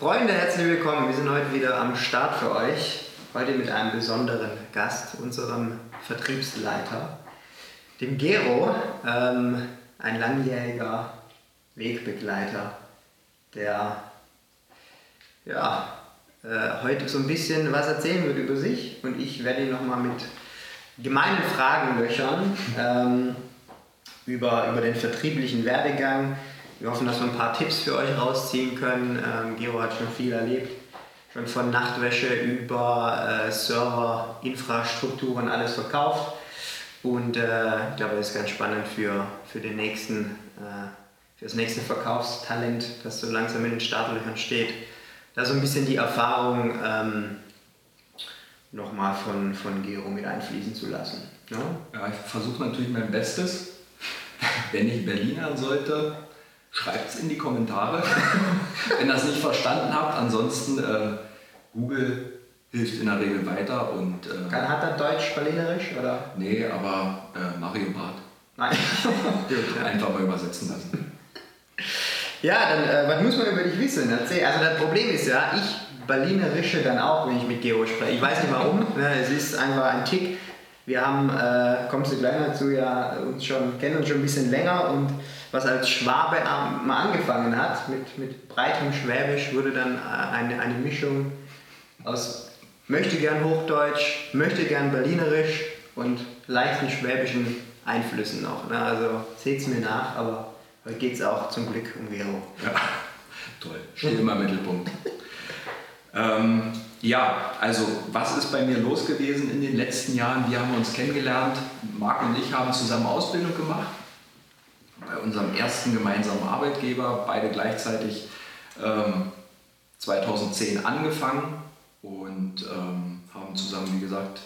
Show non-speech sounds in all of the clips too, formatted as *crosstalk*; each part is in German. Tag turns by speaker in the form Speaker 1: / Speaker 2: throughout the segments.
Speaker 1: Freunde, herzlich willkommen. Wir sind heute wieder am Start für euch. Heute mit einem besonderen Gast, unserem Vertriebsleiter, dem Gero, ähm, ein langjähriger Wegbegleiter, der ja, äh, heute so ein bisschen was erzählen wird über sich und ich werde ihn nochmal mit gemeinen Fragen löchern ähm, über, über den vertrieblichen Werdegang. Wir hoffen, dass wir ein paar Tipps für euch rausziehen können. Ähm, Gero hat schon viel erlebt, schon von Nachtwäsche über äh, Server, Infrastrukturen, alles verkauft. Und äh, ich glaube, das ist ganz spannend für, für, den nächsten, äh, für das nächste Verkaufstalent, das so langsam in den Startlöchern steht. Da so ein bisschen die Erfahrung ähm, nochmal von, von Gero mit einfließen zu lassen.
Speaker 2: Ja, ja ich versuche natürlich mein Bestes. Wenn ich Berliner sollte, schreibt es in die Kommentare, *laughs* wenn ihr das nicht verstanden habt. Ansonsten äh, Google hilft in der Regel weiter. Und,
Speaker 1: äh, Hat er Deutsch, Berlinerisch? Oder?
Speaker 2: Nee, aber äh, Mario Barth.
Speaker 1: Nein. *laughs*
Speaker 2: Einfach mal übersetzen lassen.
Speaker 1: Ja, dann, äh, was muss man über dich wissen? Erzähl. Also das Problem ist ja, ich Berlinerische dann auch, wenn ich mit Gero spreche. Ich weiß nicht warum, *laughs* ne? es ist einfach ein Tick. Wir haben, äh, kommst du gleich dazu, ja, uns schon, kennen uns schon ein bisschen länger und was als Schwabe mal angefangen hat, mit, mit breitem Schwäbisch, wurde dann äh, eine, eine Mischung aus möchte gern Hochdeutsch, möchte gern Berlinerisch und leichten schwäbischen Einflüssen noch. Ne? Also seht es mir nach, aber heute geht es auch zum Glück um Gero.
Speaker 2: Ja, *laughs* toll. Steht immer im Mittelpunkt. *laughs* ähm, ja, also was ist bei mir los gewesen in den letzten Jahren? Wir haben uns kennengelernt. Marc und ich haben zusammen Ausbildung gemacht bei unserem ersten gemeinsamen Arbeitgeber, beide gleichzeitig ähm, 2010 angefangen und ähm, haben zusammen, wie gesagt,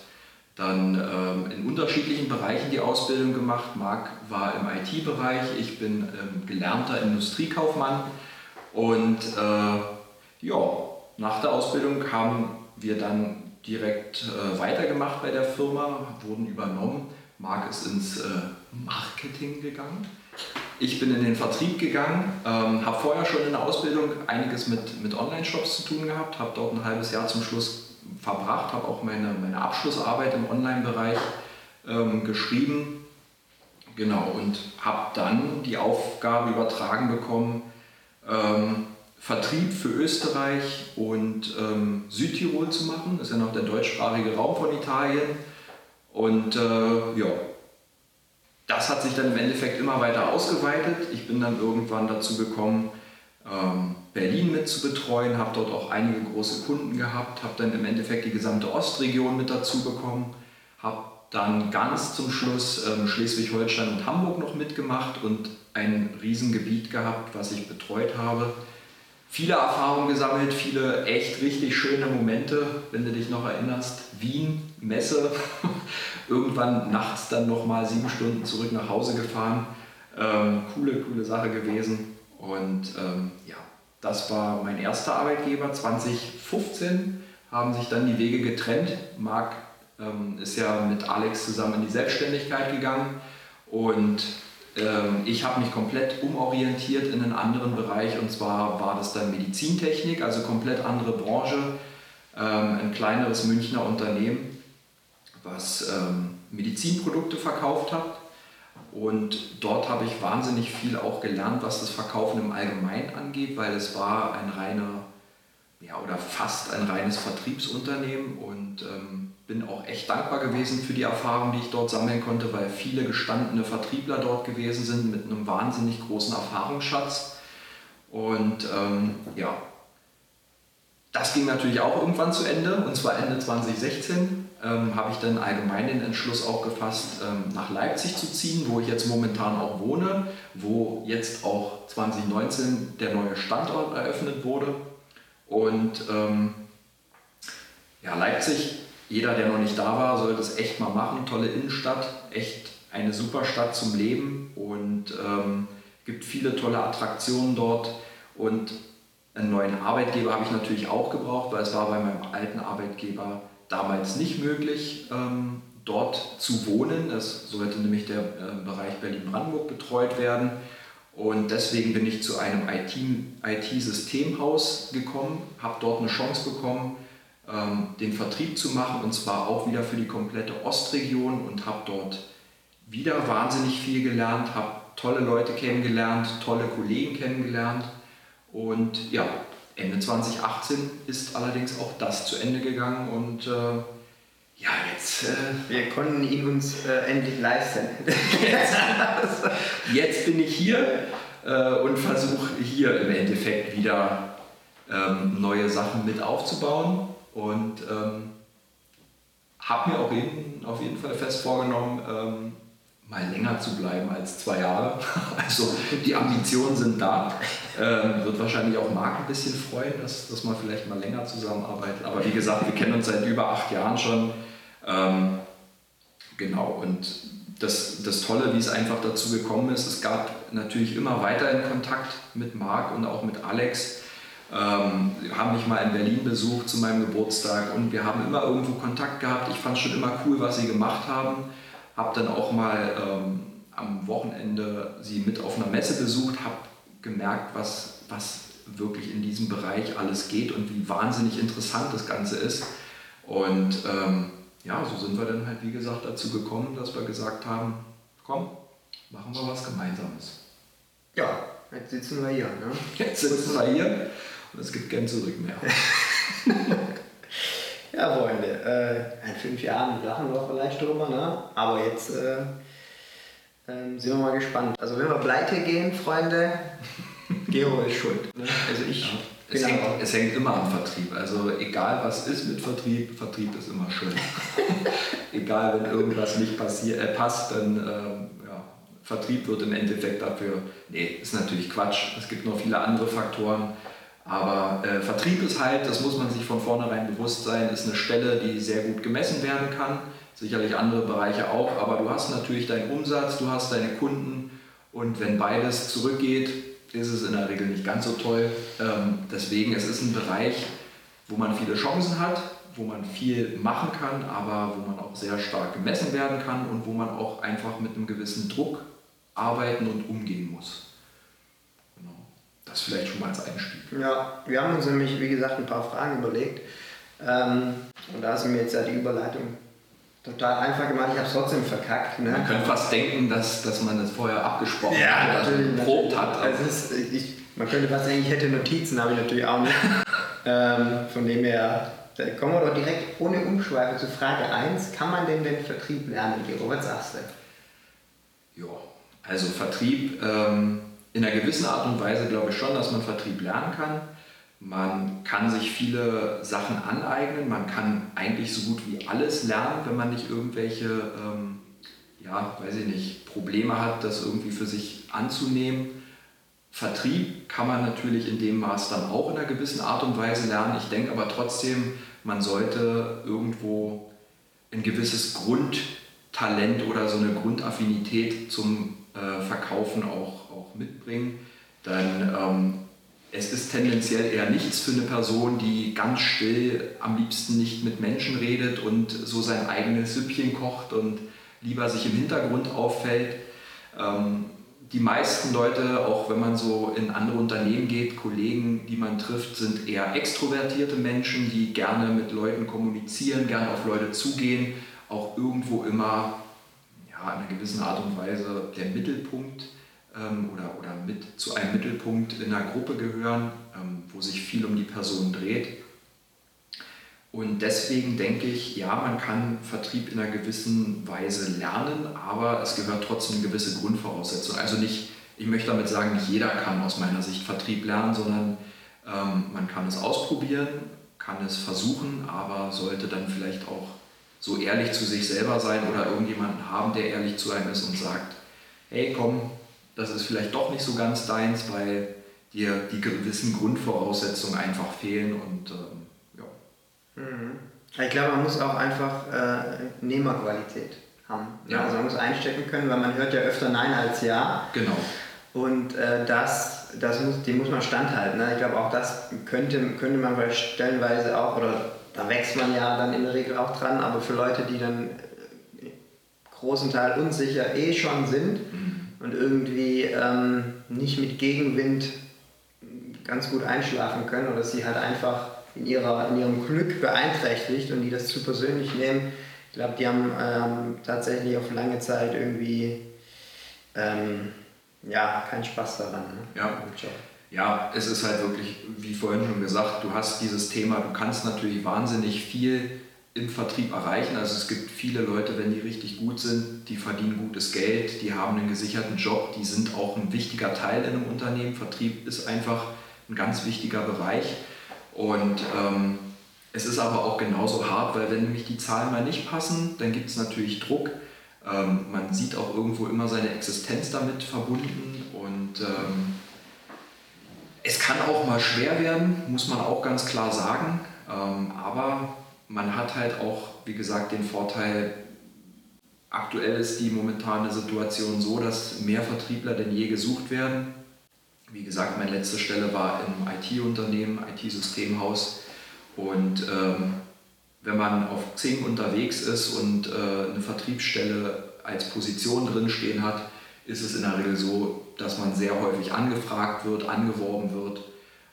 Speaker 2: dann ähm, in unterschiedlichen Bereichen die Ausbildung gemacht. Marc war im IT-Bereich, ich bin ähm, gelernter Industriekaufmann und äh, ja, nach der Ausbildung haben wir dann direkt äh, weitergemacht bei der Firma, wurden übernommen. Marc ist ins äh, Marketing gegangen. Ich bin in den Vertrieb gegangen, ähm, habe vorher schon in der Ausbildung einiges mit, mit Online-Shops zu tun gehabt, habe dort ein halbes Jahr zum Schluss verbracht, habe auch meine, meine Abschlussarbeit im Online-Bereich ähm, geschrieben. Genau, und habe dann die Aufgabe übertragen bekommen, ähm, Vertrieb für Österreich und ähm, Südtirol zu machen. Das ist ja noch der deutschsprachige Raum von Italien. Und äh, ja, das hat sich dann im Endeffekt immer weiter ausgeweitet. Ich bin dann irgendwann dazu gekommen, ähm, Berlin mit zu betreuen, habe dort auch einige große Kunden gehabt, habe dann im Endeffekt die gesamte Ostregion mit dazu bekommen, habe dann ganz zum Schluss ähm, Schleswig-Holstein und Hamburg noch mitgemacht und ein Riesengebiet gehabt, was ich betreut habe viele Erfahrungen gesammelt, viele echt richtig schöne Momente, wenn du dich noch erinnerst. Wien, Messe, *laughs* irgendwann nachts dann nochmal sieben Stunden zurück nach Hause gefahren. Ähm, coole, coole Sache gewesen. Und ähm, ja, das war mein erster Arbeitgeber. 2015 haben sich dann die Wege getrennt. Marc ähm, ist ja mit Alex zusammen in die Selbstständigkeit gegangen und ähm, ich habe mich komplett umorientiert in einen anderen Bereich und zwar war das dann Medizintechnik, also komplett andere Branche, ähm, ein kleineres Münchner Unternehmen, was ähm, Medizinprodukte verkauft hat. Und dort habe ich wahnsinnig viel auch gelernt, was das Verkaufen im Allgemeinen angeht, weil es war ein reiner, ja, oder fast ein reines Vertriebsunternehmen und ähm, bin auch echt dankbar gewesen für die Erfahrung, die ich dort sammeln konnte, weil viele gestandene Vertriebler dort gewesen sind mit einem wahnsinnig großen Erfahrungsschatz. Und ähm, ja, das ging natürlich auch irgendwann zu Ende, und zwar Ende 2016 ähm, habe ich dann allgemein den Entschluss auch gefasst, ähm, nach Leipzig zu ziehen, wo ich jetzt momentan auch wohne, wo jetzt auch 2019 der neue Standort eröffnet wurde. Und ähm, ja, Leipzig jeder, der noch nicht da war, sollte es echt mal machen. Tolle Innenstadt, echt eine super Stadt zum Leben und ähm, gibt viele tolle Attraktionen dort. Und einen neuen Arbeitgeber habe ich natürlich auch gebraucht, weil es war bei meinem alten Arbeitgeber damals nicht möglich, ähm, dort zu wohnen. Es sollte nämlich der äh, Bereich Berlin-Brandenburg betreut werden. Und deswegen bin ich zu einem IT-Systemhaus gekommen, habe dort eine Chance bekommen, ähm, den Vertrieb zu machen und zwar auch wieder für die komplette Ostregion und habe dort wieder wahnsinnig viel gelernt, habe tolle Leute kennengelernt, tolle Kollegen kennengelernt und ja, Ende 2018 ist allerdings auch das zu Ende gegangen und äh, ja, jetzt. Äh,
Speaker 1: Wir konnten ihn uns äh, endlich leisten. *laughs*
Speaker 2: jetzt, jetzt, bin ich hier äh, und versuche hier im Endeffekt wieder ähm, neue Sachen mit aufzubauen und ähm, habe mir auch jeden, auf jeden Fall fest vorgenommen, ähm, mal länger zu bleiben als zwei Jahre. *laughs* Also die Ambitionen sind da. Ähm, wird wahrscheinlich auch Marc ein bisschen freuen, dass, dass man vielleicht mal länger zusammenarbeitet. Aber wie gesagt, wir kennen uns seit über acht Jahren schon. Ähm, genau, und das, das Tolle, wie es einfach dazu gekommen ist, es gab natürlich immer weiterhin Kontakt mit Marc und auch mit Alex. Ähm, haben mich mal in Berlin besucht zu meinem Geburtstag und wir haben immer irgendwo Kontakt gehabt. Ich fand es schon immer cool, was sie gemacht haben. Habe dann auch mal ähm, am Wochenende sie mit auf einer Messe besucht, habe gemerkt, was, was wirklich in diesem Bereich alles geht und wie wahnsinnig interessant das Ganze ist. Und ähm, ja, so sind wir dann halt, wie gesagt, dazu gekommen, dass wir gesagt haben, komm, machen wir was Gemeinsames.
Speaker 1: Ja, jetzt sitzen wir hier. Ne?
Speaker 2: Jetzt sitzen wir hier und es gibt kein Zurück mehr. *laughs*
Speaker 1: ja, Freunde, äh, in fünf Jahren lachen wir vielleicht drüber, ne? aber jetzt äh, äh, sind wir mal gespannt. Also wenn wir pleite gehen, Freunde, *laughs* Gero ist schuld. Ne? Also ich... Ja.
Speaker 2: Es, genau. hängt, es hängt immer am Vertrieb. Also egal was ist mit Vertrieb, Vertrieb ist immer schön. *laughs* egal wenn irgendwas nicht passier, äh, passt, dann äh, ja, Vertrieb wird im Endeffekt dafür, nee, ist natürlich Quatsch. Es gibt noch viele andere Faktoren. Aber äh, Vertrieb ist halt, das muss man sich von vornherein bewusst sein, ist eine Stelle, die sehr gut gemessen werden kann. Sicherlich andere Bereiche auch, aber du hast natürlich deinen Umsatz, du hast deine Kunden und wenn beides zurückgeht, ist es in der Regel nicht ganz so toll. Ähm, deswegen, es ist ein Bereich, wo man viele Chancen hat, wo man viel machen kann, aber wo man auch sehr stark gemessen werden kann und wo man auch einfach mit einem gewissen Druck arbeiten und umgehen muss. Das vielleicht schon mal als Einstieg.
Speaker 1: Ja, wir haben uns nämlich, wie gesagt, ein paar Fragen überlegt. Ähm, und da sind mir jetzt ja die Überleitung total einfach gemacht, ich habe es trotzdem verkackt. Ne?
Speaker 2: Man könnte fast denken, dass, dass man das vorher abgesprochen ja, hat,
Speaker 1: natürlich, probt hat. Also ist, ich, man könnte fast denken, ich hätte Notizen, habe ich natürlich auch nicht. *laughs* ähm, von dem her, da kommen wir doch direkt ohne Umschweife zu Frage 1. Kann man denn den Vertrieb lernen, Gero? Was sagst
Speaker 2: du? Ja, also Vertrieb ähm, in einer gewissen Art und Weise glaube ich schon, dass man Vertrieb lernen kann. Man kann sich viele Sachen aneignen, man kann eigentlich so gut wie alles lernen, wenn man nicht irgendwelche, ähm, ja, weiß ich nicht, Probleme hat, das irgendwie für sich anzunehmen. Vertrieb kann man natürlich in dem Maß dann auch in einer gewissen Art und Weise lernen. Ich denke aber trotzdem, man sollte irgendwo ein gewisses Grundtalent oder so eine Grundaffinität zum äh, Verkaufen auch, mitbringen. Dann ähm, es ist tendenziell eher nichts für eine Person, die ganz still am liebsten nicht mit Menschen redet und so sein eigenes Süppchen kocht und lieber sich im Hintergrund auffällt. Ähm, die meisten Leute, auch wenn man so in andere Unternehmen geht, Kollegen, die man trifft, sind eher extrovertierte Menschen, die gerne mit Leuten kommunizieren, gerne auf Leute zugehen, auch irgendwo immer ja, in einer gewissen Art und Weise der Mittelpunkt ähm, oder, oder mit zu einem Mittelpunkt in einer Gruppe gehören, ähm, wo sich viel um die Person dreht. Und deswegen denke ich, ja, man kann Vertrieb in einer gewissen Weise lernen, aber es gehört trotzdem eine gewisse Grundvoraussetzung. Also nicht, ich möchte damit sagen, nicht jeder kann aus meiner Sicht Vertrieb lernen, sondern ähm, man kann es ausprobieren, kann es versuchen, aber sollte dann vielleicht auch so ehrlich zu sich selber sein oder irgendjemanden haben, der ehrlich zu einem ist und sagt, hey komm, das ist vielleicht doch nicht so ganz deins, weil dir die gewissen Grundvoraussetzungen einfach fehlen und ähm, ja.
Speaker 1: Mhm. Ich glaube, man muss auch einfach äh, Nehmerqualität haben. Ja. Also man muss einstecken können, weil man hört ja öfter Nein als Ja.
Speaker 2: Genau.
Speaker 1: Und äh, das, das muss, die muss man standhalten. Ne? Ich glaube, auch das könnte, könnte man stellenweise auch, oder da wächst man ja dann in der Regel auch dran, aber für Leute, die dann äh, großen Teil unsicher eh schon sind, mhm und irgendwie ähm, nicht mit Gegenwind ganz gut einschlafen können oder sie halt einfach in, ihrer, in ihrem Glück beeinträchtigt und die das zu persönlich nehmen. Ich glaube, die haben ähm, tatsächlich auf lange Zeit irgendwie ähm, ja, keinen Spaß daran. Ne?
Speaker 2: Ja. ja, es ist halt wirklich, wie vorhin schon gesagt, du hast dieses Thema, du kannst natürlich wahnsinnig viel im Vertrieb erreichen. Also es gibt viele Leute, wenn die richtig gut sind, die verdienen gutes Geld, die haben einen gesicherten Job, die sind auch ein wichtiger Teil in einem Unternehmen. Vertrieb ist einfach ein ganz wichtiger Bereich. Und ähm, es ist aber auch genauso hart, weil wenn nämlich die Zahlen mal nicht passen, dann gibt es natürlich Druck. Ähm, man sieht auch irgendwo immer seine Existenz damit verbunden und ähm, es kann auch mal schwer werden, muss man auch ganz klar sagen. Ähm, aber man hat halt auch, wie gesagt, den Vorteil, aktuell ist die momentane Situation so, dass mehr Vertriebler denn je gesucht werden. Wie gesagt, meine letzte Stelle war im IT-Unternehmen, IT-Systemhaus. Und ähm, wenn man auf Xing unterwegs ist und äh, eine Vertriebsstelle als Position drin stehen hat, ist es in der Regel so, dass man sehr häufig angefragt wird, angeworben wird.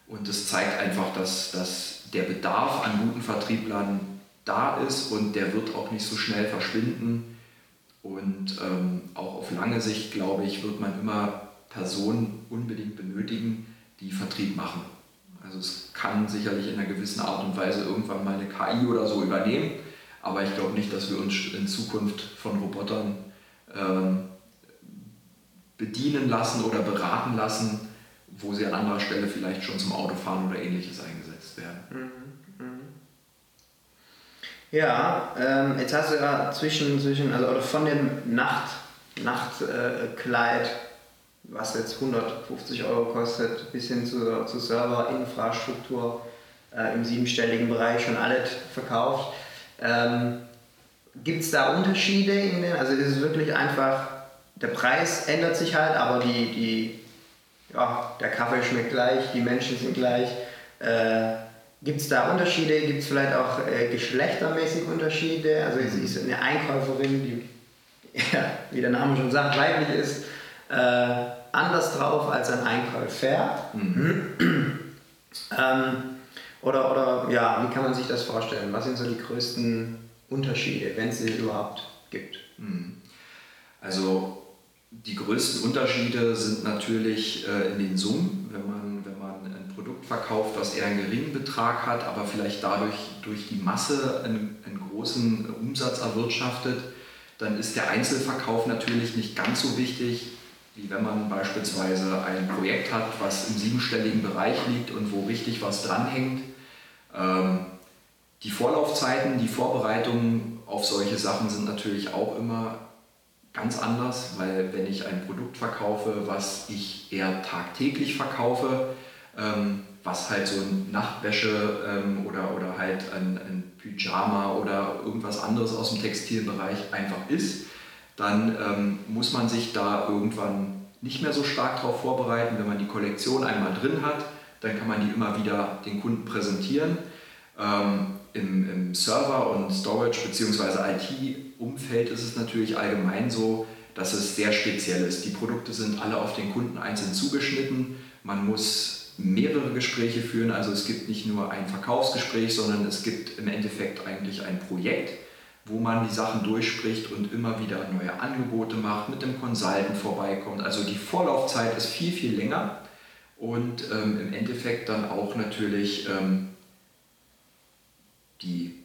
Speaker 2: Und das zeigt einfach, dass, dass der Bedarf an guten Vertrieblern da ist und der wird auch nicht so schnell verschwinden. Und ähm, auch auf lange Sicht, glaube ich, wird man immer Personen unbedingt benötigen, die Vertrieb machen. Also es kann sicherlich in einer gewissen Art und Weise irgendwann mal eine KI oder so übernehmen, aber ich glaube nicht, dass wir uns in Zukunft von Robotern ähm, bedienen lassen oder beraten lassen, wo sie an anderer Stelle vielleicht schon zum Autofahren oder ähnliches eingesetzt werden. Mhm.
Speaker 1: Ja, ähm, jetzt hast du ja zwischen, zwischen also oder von dem Nacht, Nachtkleid, äh, was jetzt 150 Euro kostet, bis hin zur, zur Serverinfrastruktur äh, im siebenstelligen Bereich schon alles verkauft. Ähm, Gibt es da Unterschiede in den, also ist es wirklich einfach, der Preis ändert sich halt, aber die, die, ja, der Kaffee schmeckt gleich, die Menschen sind gleich. Äh, Gibt es da Unterschiede? Gibt es vielleicht auch äh, geschlechtermäßig Unterschiede? Also ist, ist eine Einkäuferin, die, ja, wie der Name schon sagt, weiblich ist, äh, anders drauf als ein Einkäufer. Mhm. ähm, oder, oder ja, wie kann man sich das vorstellen? Was sind so die größten Unterschiede, wenn es sie überhaupt gibt? Mhm.
Speaker 2: Also die größten Unterschiede sind natürlich äh, in den Summen, wenn man, verkauft, was eher einen geringen Betrag hat, aber vielleicht dadurch durch die Masse einen, einen großen Umsatz erwirtschaftet, dann ist der Einzelverkauf natürlich nicht ganz so wichtig, wie wenn man beispielsweise ein Projekt hat, was im siebenstelligen Bereich liegt und wo richtig was dranhängt. Ähm, die Vorlaufzeiten, die Vorbereitungen auf solche Sachen sind natürlich auch immer ganz anders, weil wenn ich ein Produkt verkaufe, was ich eher tagtäglich verkaufe, ähm, was halt so Nachtwäsche ähm, oder, oder halt ein, ein Pyjama oder irgendwas anderes aus dem Textilbereich einfach ist, dann ähm, muss man sich da irgendwann nicht mehr so stark darauf vorbereiten. Wenn man die Kollektion einmal drin hat, dann kann man die immer wieder den Kunden präsentieren. Ähm, im, Im Server- und Storage- bzw. IT-Umfeld ist es natürlich allgemein so, dass es sehr speziell ist. Die Produkte sind alle auf den Kunden einzeln zugeschnitten. Man muss mehrere Gespräche führen. Also es gibt nicht nur ein Verkaufsgespräch, sondern es gibt im Endeffekt eigentlich ein Projekt wo man die Sachen durchspricht und immer wieder neue Angebote macht, mit dem Consultant vorbeikommt. Also die Vorlaufzeit ist viel, viel länger und ähm, im Endeffekt dann auch natürlich ähm, die,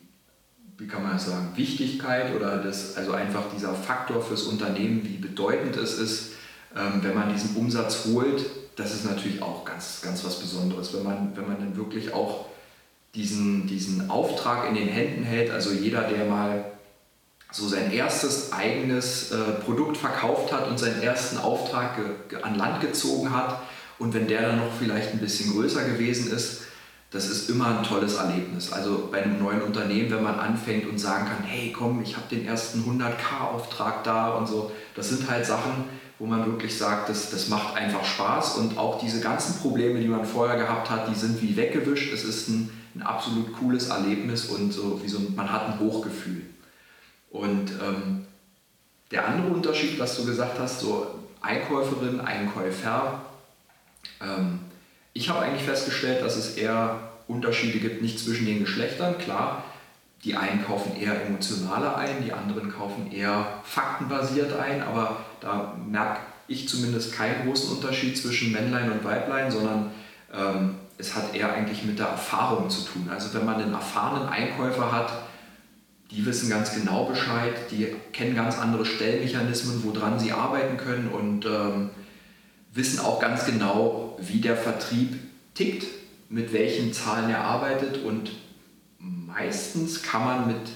Speaker 2: wie kann man sagen, Wichtigkeit oder das, also einfach dieser Faktor fürs Unternehmen, wie bedeutend es ist, ähm, wenn man diesen Umsatz holt, das ist natürlich auch ganz, ganz was Besonderes, wenn man, wenn man dann wirklich auch diesen, diesen Auftrag in den Händen hält. Also jeder, der mal so sein erstes eigenes äh, Produkt verkauft hat und seinen ersten Auftrag an Land gezogen hat und wenn der dann noch vielleicht ein bisschen größer gewesen ist, das ist immer ein tolles Erlebnis. Also bei einem neuen Unternehmen, wenn man anfängt und sagen kann, hey komm, ich habe den ersten 100k-Auftrag da und so, das sind halt Sachen, wo man wirklich sagt, das, das macht einfach Spaß und auch diese ganzen Probleme, die man vorher gehabt hat, die sind wie weggewischt. Es ist ein ein absolut cooles Erlebnis und so wie so man hat ein Hochgefühl. Und ähm, der andere Unterschied, was du gesagt hast, so Einkäuferin, Einkäufer. Ähm, ich habe eigentlich festgestellt, dass es eher Unterschiede gibt, nicht zwischen den Geschlechtern. Klar, die einen kaufen eher emotionaler ein, die anderen kaufen eher faktenbasiert ein, aber da merke ich zumindest keinen großen Unterschied zwischen Männlein und Weiblein, sondern ähm, es hat eher eigentlich mit der Erfahrung zu tun. Also wenn man einen erfahrenen Einkäufer hat, die wissen ganz genau Bescheid, die kennen ganz andere Stellmechanismen, woran sie arbeiten können und ähm, wissen auch ganz genau, wie der Vertrieb tickt, mit welchen Zahlen er arbeitet und meistens kann man mit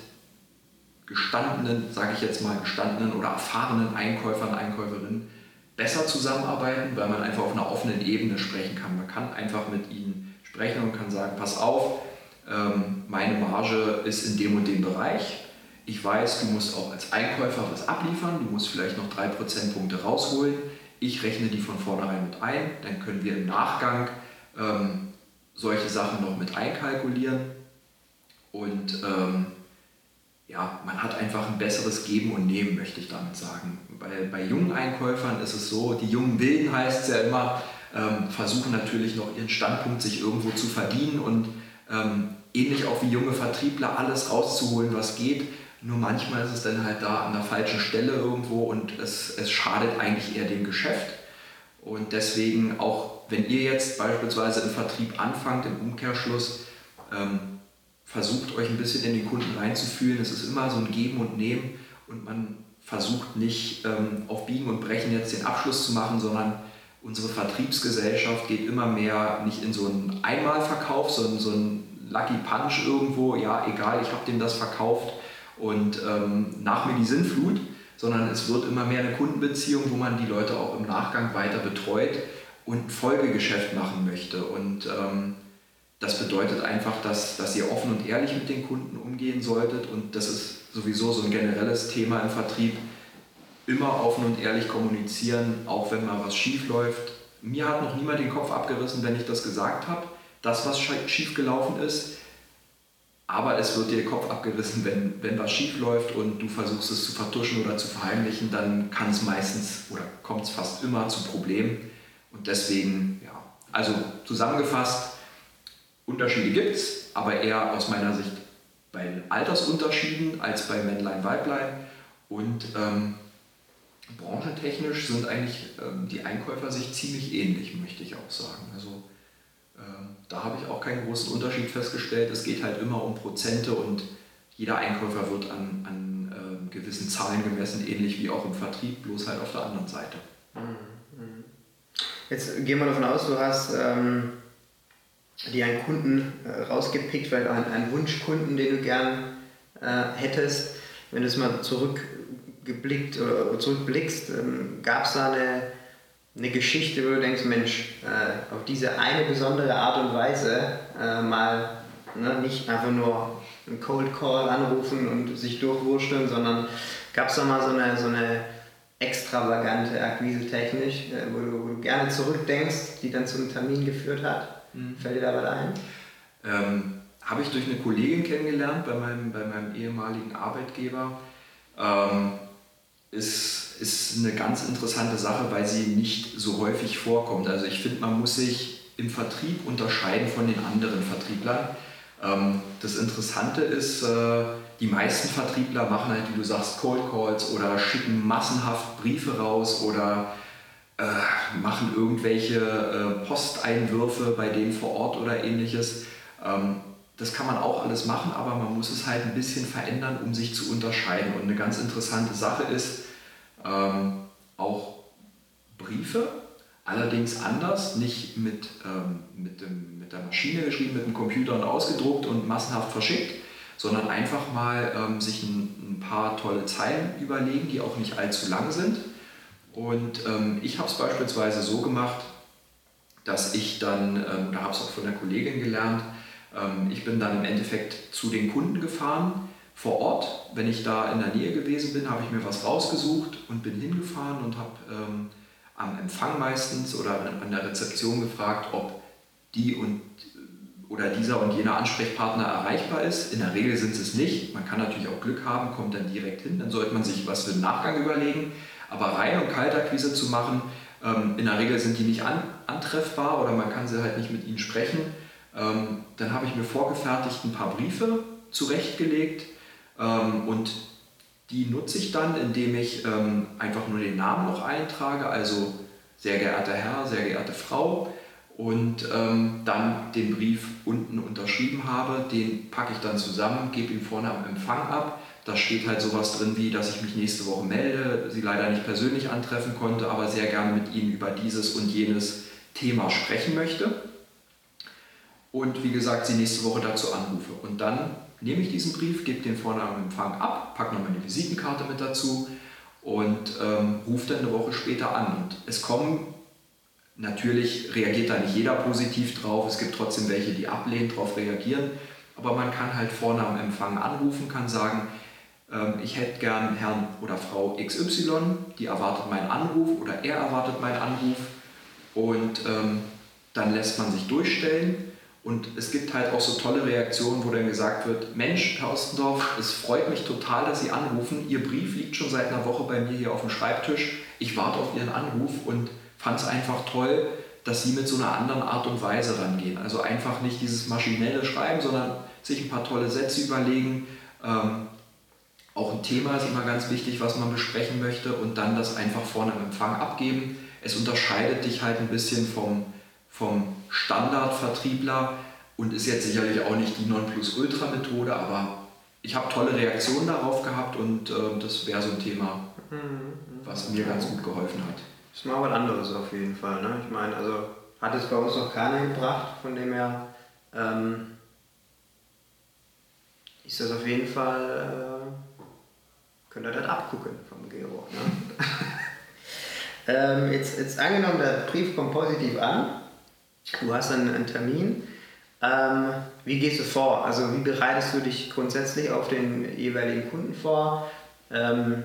Speaker 2: gestandenen, sage ich jetzt mal, gestandenen oder erfahrenen Einkäufern, Einkäuferinnen besser zusammenarbeiten, weil man einfach auf einer offenen Ebene sprechen kann. Man kann einfach mit ihnen sprechen und kann sagen, pass auf, ähm, meine Marge ist in dem und dem Bereich. Ich weiß, du musst auch als Einkäufer was abliefern, du musst vielleicht noch drei Prozentpunkte rausholen. Ich rechne die von vornherein mit ein, dann können wir im Nachgang ähm, solche Sachen noch mit einkalkulieren. Und ähm, ja, man hat einfach ein besseres Geben und Nehmen, möchte ich damit sagen. Bei, bei jungen Einkäufern ist es so, die jungen Wilden heißt es ja immer, ähm, versuchen natürlich noch ihren Standpunkt sich irgendwo zu verdienen und ähm, ähnlich auch wie junge Vertriebler alles rauszuholen, was geht. Nur manchmal ist es dann halt da an der falschen Stelle irgendwo und es, es schadet eigentlich eher dem Geschäft. Und deswegen auch, wenn ihr jetzt beispielsweise im Vertrieb anfangt, im Umkehrschluss, ähm, versucht euch ein bisschen in den Kunden reinzufühlen. Es ist immer so ein Geben und Nehmen und man versucht nicht ähm, auf Biegen und Brechen jetzt den Abschluss zu machen, sondern unsere Vertriebsgesellschaft geht immer mehr nicht in so einen Einmalverkauf, sondern so einen Lucky Punch irgendwo, ja egal, ich habe dem das verkauft und ähm, nach mir die Sinnflut, sondern es wird immer mehr eine Kundenbeziehung, wo man die Leute auch im Nachgang weiter betreut und Folgegeschäft machen möchte. Und ähm, das bedeutet einfach, dass, dass ihr offen und ehrlich mit den Kunden umgehen solltet und das ist sowieso so ein generelles Thema im Vertrieb. Immer offen und ehrlich kommunizieren, auch wenn mal was schief läuft. Mir hat noch niemand den Kopf abgerissen, wenn ich das gesagt habe, dass was schief gelaufen ist. Aber es wird dir der Kopf abgerissen, wenn, wenn was schief läuft und du versuchst es zu vertuschen oder zu verheimlichen, dann kann es meistens oder kommt es fast immer zu Problemen. Und deswegen, ja, also zusammengefasst, Unterschiede gibt es, aber eher aus meiner Sicht bei den Altersunterschieden als bei Männlein, Weiblein. Und ähm, branchentechnisch sind eigentlich ähm, die Einkäufer sich ziemlich ähnlich, möchte ich auch sagen. Also ähm, da habe ich auch keinen großen Unterschied festgestellt. Es geht halt immer um Prozente und jeder Einkäufer wird an, an ähm, gewissen Zahlen gemessen, ähnlich wie auch im Vertrieb, bloß halt auf der anderen Seite. Mhm,
Speaker 1: mhm. Jetzt gehen wir davon aus, du hast ähm, dir einen Kunden äh, rausgepickt, weil einen, einen Wunschkunden, den du gern äh, hättest. Wenn du es mal zurückgeblickt oder zurückblickst, ähm, gab es da eine, eine Geschichte, wo du denkst, Mensch, äh, auf diese eine besondere Art und Weise äh, mal ne, nicht einfach nur einen Cold Call anrufen und sich durchwurschteln, sondern gab es da mal so eine, so eine extravagante Akquise-Technik, äh, wo, wo, du gerne zurückdenkst, die dann zu einem Termin geführt hat? Mhm. Fällt dir da was ein?
Speaker 2: Ähm, Habe ich durch eine Kollegin kennengelernt bei meinem, bei meinem ehemaligen Arbeitgeber. Ähm, ist, ist eine ganz interessante Sache, weil sie nicht so häufig vorkommt. Also ich finde, man muss sich im Vertrieb unterscheiden von den anderen Vertrieblern. Ähm, das Interessante ist, äh, die meisten Vertriebler machen halt, wie du sagst, Cold Calls oder schicken massenhaft Briefe raus oder äh, machen irgendwelche äh, Posteinwürfe bei denen vor Ort oder ähnliches. Ähm, das kann man auch alles machen, aber man muss es halt ein bisschen verändern, um sich zu unterscheiden. Und eine ganz interessante Sache ist ähm, auch Briefe, allerdings anders, nicht mit, ähm, mit, dem, mit der Maschine geschrieben, mit dem Computer und ausgedruckt und massenhaft verschickt, sondern einfach mal ähm, sich ein, ein paar tolle Zeilen überlegen, die auch nicht allzu lang sind und ähm, ich habe es beispielsweise so gemacht, dass ich dann, ähm, da habe ich es auch von der Kollegin gelernt, ähm, ich bin dann im Endeffekt zu den Kunden gefahren vor Ort. Wenn ich da in der Nähe gewesen bin, habe ich mir was rausgesucht und bin hingefahren und habe ähm, am Empfang meistens oder an der Rezeption gefragt, ob die und oder dieser und jener Ansprechpartner erreichbar ist. In der Regel sind sie es nicht. Man kann natürlich auch Glück haben, kommt dann direkt hin. Dann sollte man sich was für den Nachgang überlegen. Aber Rein- und Kaltakquise zu machen, ähm, in der Regel sind die nicht an, antreffbar oder man kann sie halt nicht mit ihnen sprechen. Ähm, dann habe ich mir vorgefertigt ein paar Briefe zurechtgelegt ähm, und die nutze ich dann, indem ich ähm, einfach nur den Namen noch eintrage, also sehr geehrter Herr, sehr geehrte Frau und ähm, dann den Brief unten unterschrieben habe, den packe ich dann zusammen, gebe ihn vorne am Empfang ab. Da steht halt sowas drin wie, dass ich mich nächste Woche melde, sie leider nicht persönlich antreffen konnte, aber sehr gerne mit Ihnen über dieses und jenes Thema sprechen möchte. Und wie gesagt, sie nächste Woche dazu anrufe. Und dann nehme ich diesen Brief, gebe den vorne am Empfang ab, packe noch meine Visitenkarte mit dazu und ähm, rufe dann eine Woche später an. Und es kommen, natürlich reagiert da nicht jeder positiv drauf, es gibt trotzdem welche, die ablehnen, darauf reagieren, aber man kann halt vorne Empfang anrufen, kann sagen, ich hätte gern Herrn oder Frau XY, die erwartet meinen Anruf oder er erwartet meinen Anruf und ähm, dann lässt man sich durchstellen und es gibt halt auch so tolle Reaktionen, wo dann gesagt wird, Mensch, Herr Ostendorf, es freut mich total, dass Sie anrufen. Ihr Brief liegt schon seit einer Woche bei mir hier auf dem Schreibtisch. Ich warte auf Ihren Anruf und fand es einfach toll, dass Sie mit so einer anderen Art und Weise rangehen. Also einfach nicht dieses maschinelle Schreiben, sondern sich ein paar tolle Sätze überlegen. Ähm, auch ein Thema ist immer ganz wichtig, was man besprechen möchte und dann das einfach vorne im Empfang abgeben. Es unterscheidet dich halt ein bisschen vom, vom Standardvertriebler und ist jetzt sicherlich auch nicht die Nonplusultra-Methode, aber ich habe tolle Reaktionen darauf gehabt und äh, das wäre so ein Thema, was mir ganz gut geholfen hat.
Speaker 1: Das ist mal was anderes auf jeden Fall. Ne? Ich meine, also hat es bei uns noch keiner gebracht, von dem her ähm, ist das auf jeden Fall, äh, könnt ihr das abgucken vom Gero. Ne? *laughs* ähm, jetzt, jetzt angenommen, der Brief kommt positiv an Du hast einen, einen Termin. Ähm, wie gehst du vor? Also wie bereitest du dich grundsätzlich auf den jeweiligen Kunden vor? Ähm,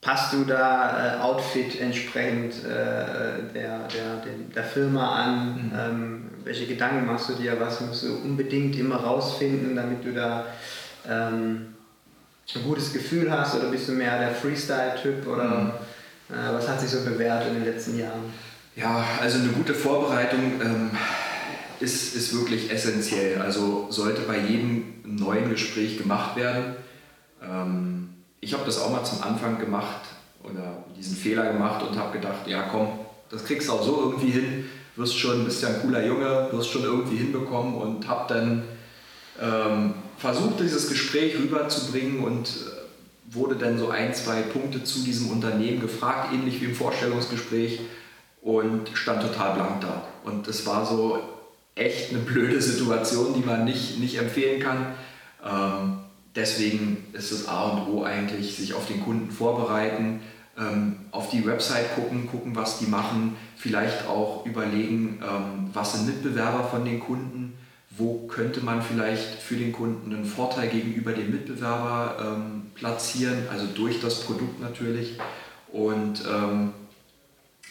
Speaker 1: passt du da äh, Outfit entsprechend äh, der, der, der, der, Firma an? Mhm. Ähm, welche Gedanken machst du dir? Was musst du unbedingt immer rausfinden, damit du da ähm, ein gutes Gefühl hast? Oder bist du mehr der Freestyle-Typ? Oder mhm. äh, was hat sich so bewährt in den letzten Jahren?
Speaker 2: Ja, also eine gute Vorbereitung ähm, ist, ist wirklich essentiell. Also sollte bei jedem neuen Gespräch gemacht werden. Ähm, ich habe das auch mal zum Anfang gemacht oder diesen Fehler gemacht und habe gedacht, ja komm, das kriegst du auch so irgendwie hin, wirst schon, bist ja ein cooler Junge, wirst schon irgendwie hinbekommen und habe dann ähm, versucht, dieses Gespräch rüberzubringen und äh, wurde dann so ein, zwei Punkte zu diesem Unternehmen gefragt, ähnlich wie im Vorstellungsgespräch und stand total blank da. Und es war so echt eine blöde Situation, die man nicht, nicht empfehlen kann. Ähm, deswegen ist das A und O eigentlich, sich auf den Kunden vorbereiten, ähm, auf die Website gucken, gucken, was die machen, vielleicht auch überlegen, ähm, was sind Mitbewerber von den Kunden, wo könnte man vielleicht für den Kunden einen Vorteil gegenüber dem Mitbewerber ähm, platzieren, also durch das Produkt natürlich. Und ähm,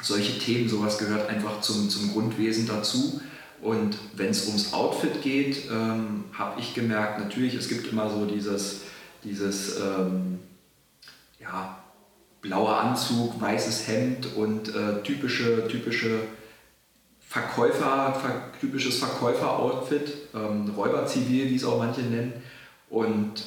Speaker 2: solche Themen, sowas gehört einfach zum, zum Grundwesen dazu. Und wenn es ums Outfit geht, ähm, habe ich gemerkt, natürlich, es gibt immer so dieses, dieses ähm, ja, blauer Anzug, weißes Hemd und äh, typische, typische Verkäufer, ver, typisches Verkäufer-Outfit, ähm, Räuberzivil, wie es auch manche nennen. Und